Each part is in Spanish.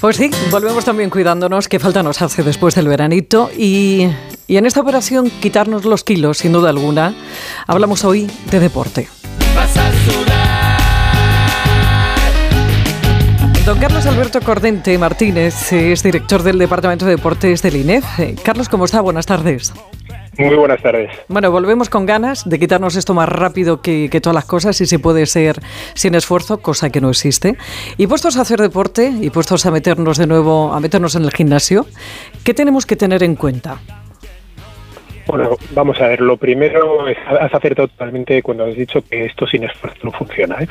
Pues sí, volvemos también cuidándonos, que falta nos hace después del veranito. Y, y en esta operación, quitarnos los kilos, sin duda alguna, hablamos hoy de deporte. Don Carlos Alberto Cordente Martínez es director del Departamento de Deportes del INEF. Eh, Carlos, ¿cómo está? Buenas tardes. Muy buenas tardes. Bueno, volvemos con ganas de quitarnos esto más rápido que, todas las cosas y si puede ser sin esfuerzo, cosa que no existe. Y puestos a hacer deporte y puestos a meternos de nuevo, a meternos en el gimnasio, ¿qué tenemos que tener en cuenta? Bueno, vamos a ver, lo primero es, has acertado totalmente cuando has dicho que esto sin esfuerzo no funciona. ¿eh?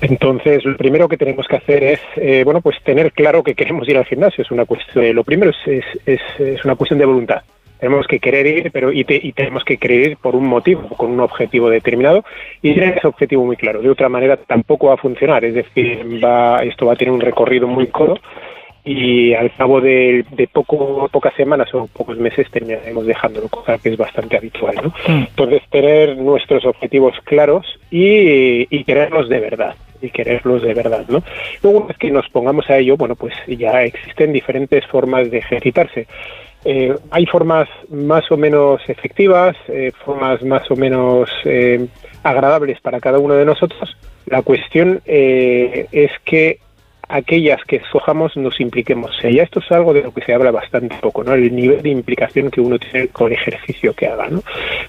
Entonces, lo primero que tenemos que hacer es, eh, bueno, pues tener claro que queremos ir al gimnasio. Es una cuestión, lo primero es, es, es una cuestión de voluntad tenemos que querer ir, pero y, tenemos que querer ir por un motivo, con un objetivo determinado y tener ese objetivo muy claro. De otra manera tampoco va a funcionar, es decir, va, esto va a tener un recorrido muy corto y al cabo de, poco, pocas semanas o pocos meses terminaremos dejándolo, cosa que es bastante habitual. ¿no? Mm. Entonces, tener nuestros objetivos claros y, y quererlos de verdad y quererlos de verdad, ¿no? Luego, una vez que nos pongamos a ello, bueno, pues ya existen diferentes formas de ejercitarse. Eh, hay formas más o menos efectivas, eh, formas más o menos eh, agradables para cada uno de nosotros. La cuestión es que aquellas que escojamos nos impliquemos. ya esto es algo de lo que se habla bastante poco, ¿no? El nivel de implicación que uno tiene con el ejercicio que haga, ¿no?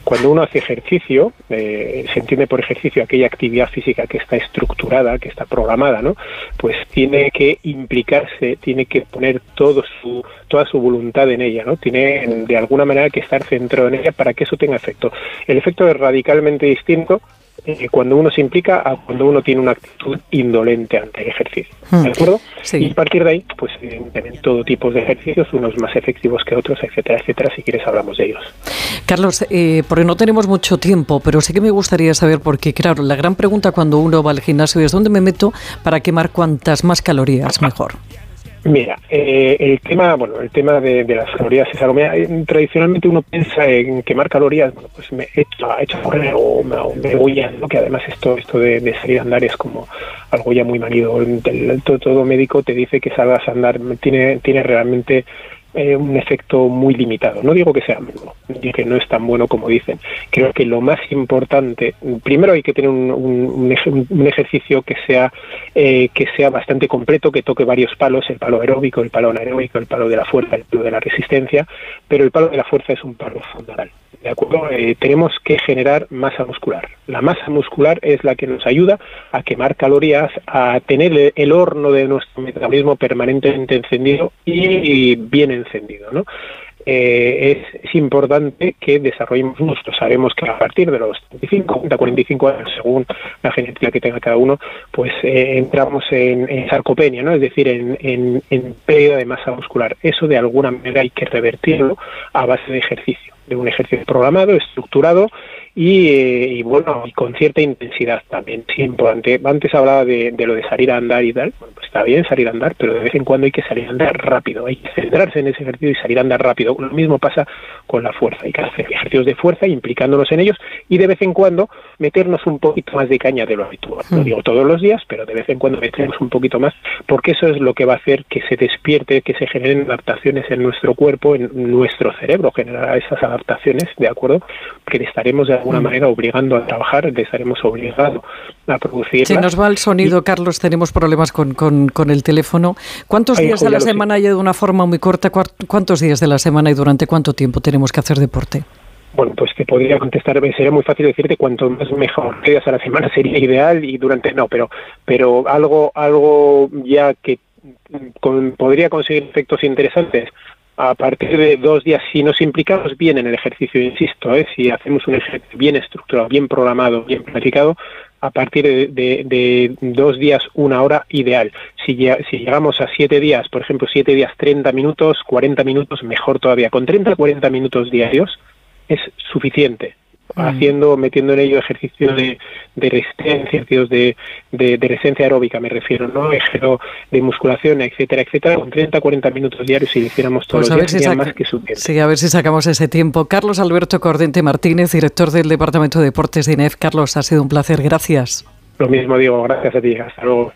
Cuando uno hace ejercicio, eh, se entiende por ejercicio aquella actividad física que está estructurada, que está programada, ¿no? Pues tiene que implicarse, tiene que poner todo su, toda su voluntad en ella, ¿no? Tiene de alguna manera que estar centrado en ella para que eso tenga efecto. El efecto es radicalmente distinto eh, cuando uno se implica a cuando uno tiene una actitud indolente ante el ejercicio. ¿De hmm. acuerdo? Y a partir de ahí, pues evidentemente todo tipo de ejercicios, unos más efectivos que otros, etcétera, etcétera. Si quieres hablamos de ellos. Carlos, eh, porque no tenemos mucho tiempo, pero sí que me gustaría saber, porque claro, la gran pregunta cuando uno va al gimnasio es ¿dónde me meto para quemar cuantas más calorías mejor? Mira, eh, el tema, bueno, el tema de, las calorías es algo. tradicionalmente uno piensa en quemar calorías, bueno, pues me echo, hecho a correr o me, me voy a, que además esto, esto de, salir a andar es como algo ya muy manido. todo, todo médico te dice que salgas a andar, tiene, tiene realmente eh, un efecto muy limitado. No digo que sea malo, digo que no es tan bueno como dicen. Creo que lo más importante, primero hay que tener un, un, ejercicio que sea eh, que sea bastante completo, que toque varios palos, el palo aeróbico, el palo anaeróbico, el palo de la fuerza, el palo de la resistencia, pero el palo de la fuerza es un palo fundamental. ¿De acuerdo? Eh, tenemos que generar masa muscular. La masa muscular es la que nos ayuda a quemar calorías, a tener el horno de nuestro metabolismo permanentemente encendido y bien encendido. ¿no? Eh, es, importante que desarrollemos músculos. Sabemos que a partir de los 35, 40, 45 años, según la genética que tenga cada uno, pues eh, entramos en, sarcopenia, ¿no? es decir, en, en pérdida de masa muscular. Eso de alguna manera hay que revertirlo a base de ejercicio de un ejercicio programado, estructurado eh, y, bueno, y con cierta intensidad también. Sí, importante. Antes hablaba de, lo de salir a andar y tal. Bueno, pues está bien salir a andar, pero de vez en cuando hay que salir a andar rápido. Hay que centrarse en ese ejercicio y salir a andar rápido. Lo mismo pasa con la fuerza. Hay que hacer ejercicios de fuerza implicándonos en ellos y de vez en cuando meternos un poquito más de caña de lo habitual. No hmm. digo todos los días, pero de vez en cuando meternos un poquito más, porque eso es lo que va a hacer que se despierte, que se generen adaptaciones en nuestro cuerpo, en nuestro cerebro, generará esas adaptaciones, ¿de acuerdo? Que estaremos de alguna mm. manera obligando a trabajar, estaremos obligados a producir. Si nos va el sonido, Carlos, tenemos problemas con, con, el teléfono. ¿Cuántos días de la semana hay de una forma muy corta? ¿Cuántos días de la semana y durante cuánto tiempo tenemos que hacer deporte? Bueno, pues te podría contestar, sería muy fácil decirte cuanto más mejor días a la semana sería ideal y durante no, pero pero algo algo ya que podría conseguir efectos interesantes a partir de dos días, si nos implicamos bien en el ejercicio, insisto, ¿eh? si hacemos un ejercicio bien estructurado, bien programado, bien planificado, a partir de, dos días, una hora ideal. Si, si, llegamos a siete días, por ejemplo, siete días, 30 minutos, 40 minutos, mejor todavía. Con 30 40 minutos diarios es suficiente. Haciendo, metiendo en ello ejercicios de, de resistencia, ejercicios de, de, resistencia aeróbica, me refiero, ¿no? Ejercicio de musculación, etcétera, etcétera, con 30, 40 minutos diarios si lo hiciéramos todos pues los días, más que suficiente. Sí, a ver si sacamos ese tiempo. Carlos Alberto Cordente Martínez, director del Departamento de Deportes de INEF. Carlos, ha sido un placer, gracias. Lo mismo digo, gracias a ti, hasta luego.